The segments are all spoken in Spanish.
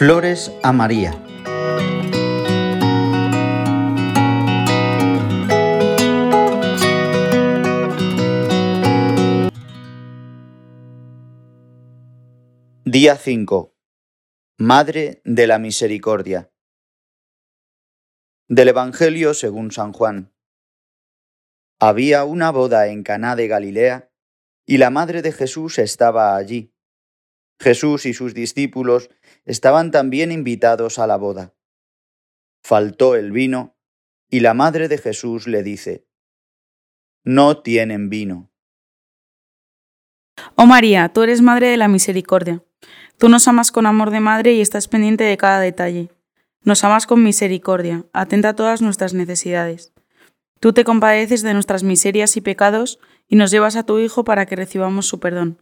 Flores a María. Día 5. Madre de la Misericordia. Del Evangelio según San Juan. Había una boda en Caná de Galilea, y la madre de Jesús estaba allí. Jesús y sus discípulos estaban también invitados a la boda. Faltó el vino, y la madre de Jesús le dice, No tienen vino. Oh María, tú eres madre de la misericordia. Tú nos amas con amor de madre y estás pendiente de cada detalle. Nos amas con misericordia, atenta a todas nuestras necesidades. Tú te compadeces de nuestras miserias y pecados y nos llevas a tu Hijo para que recibamos su perdón.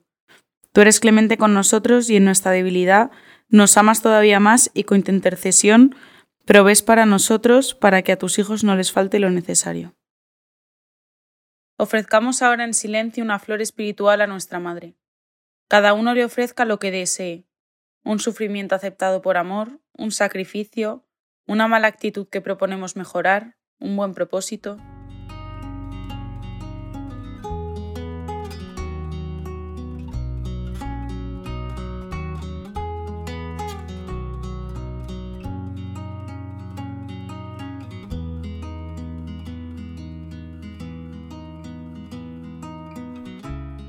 Tú eres clemente con nosotros y en nuestra debilidad nos amas todavía más y con tu intercesión provees para nosotros para que a tus hijos no les falte lo necesario. Ofrezcamos ahora en silencio una flor espiritual a nuestra Madre. Cada uno le ofrezca lo que desee, un sufrimiento aceptado por amor, un sacrificio, una mala actitud que proponemos mejorar, un buen propósito.